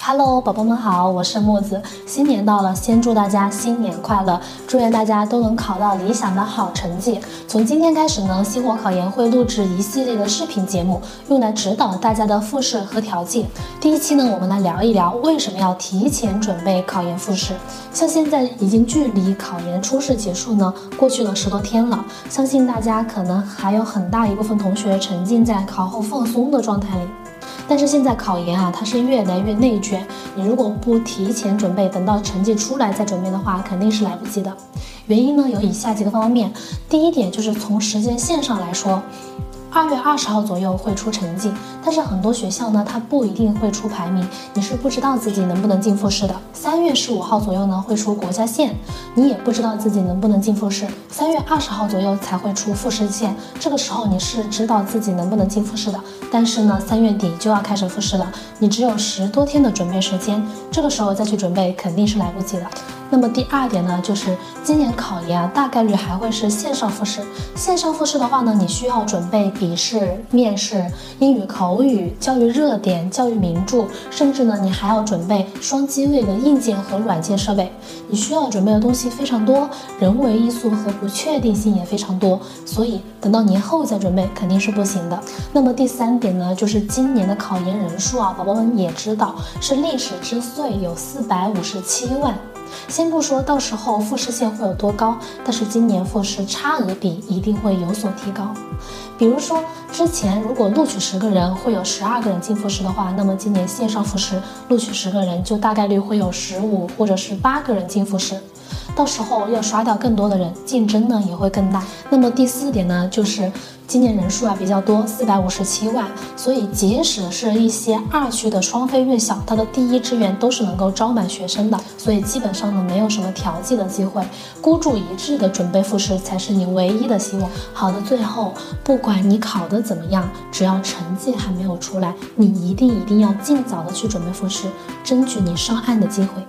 Hello，宝宝们好，我是木子。新年到了，先祝大家新年快乐，祝愿大家都能考到理想的好成绩。从今天开始呢，星火考研会录制一系列的视频节目，用来指导大家的复试和调剂。第一期呢，我们来聊一聊为什么要提前准备考研复试。像现在已经距离考研初试结束呢，过去了十多天了，相信大家可能还有很大一部分同学沉浸在考后放松的状态里。但是现在考研啊，它是越来越内卷。你如果不提前准备，等到成绩出来再准备的话，肯定是来不及的。原因呢有以下几个方面。第一点就是从时间线上来说。二月二十号左右会出成绩，但是很多学校呢，它不一定会出排名，你是不知道自己能不能进复试的。三月十五号左右呢会出国家线，你也不知道自己能不能进复试。三月二十号左右才会出复试线，这个时候你是知道自己能不能进复试的。但是呢，三月底就要开始复试了，你只有十多天的准备时间，这个时候再去准备肯定是来不及的。那么第二点呢，就是今年考研啊，大概率还会是线上复试。线上复试的话呢，你需要准备笔试、面试、英语口语、教育热点、教育名著，甚至呢，你还要准备双机位的硬件和软件设备。你需要准备的东西非常多，人为因素和不确定性也非常多，所以等到年后再准备肯定是不行的。那么第三点呢，就是今年的考研人数啊，宝宝们也知道是历史之最，有四百五十七万。先不说到时候复试线会有多高，但是今年复试差额比一定会有所提高。比如说，之前如果录取十个人会有十二个人进复试的话，那么今年线上复试录取十个人就大概率会有十五或者是八个人进复试。到时候要刷掉更多的人，竞争呢也会更大。那么第四点呢，就是今年人数啊比较多，四百五十七万，所以即使是一些二区的双非院校，它的第一志愿都是能够招满学生的，所以基本上呢没有什么调剂的机会，孤注一掷的准备复试才是你唯一的希望。好的，最后不管你考的怎么样，只要成绩还没有出来，你一定一定要尽早的去准备复试，争取你上岸的机会。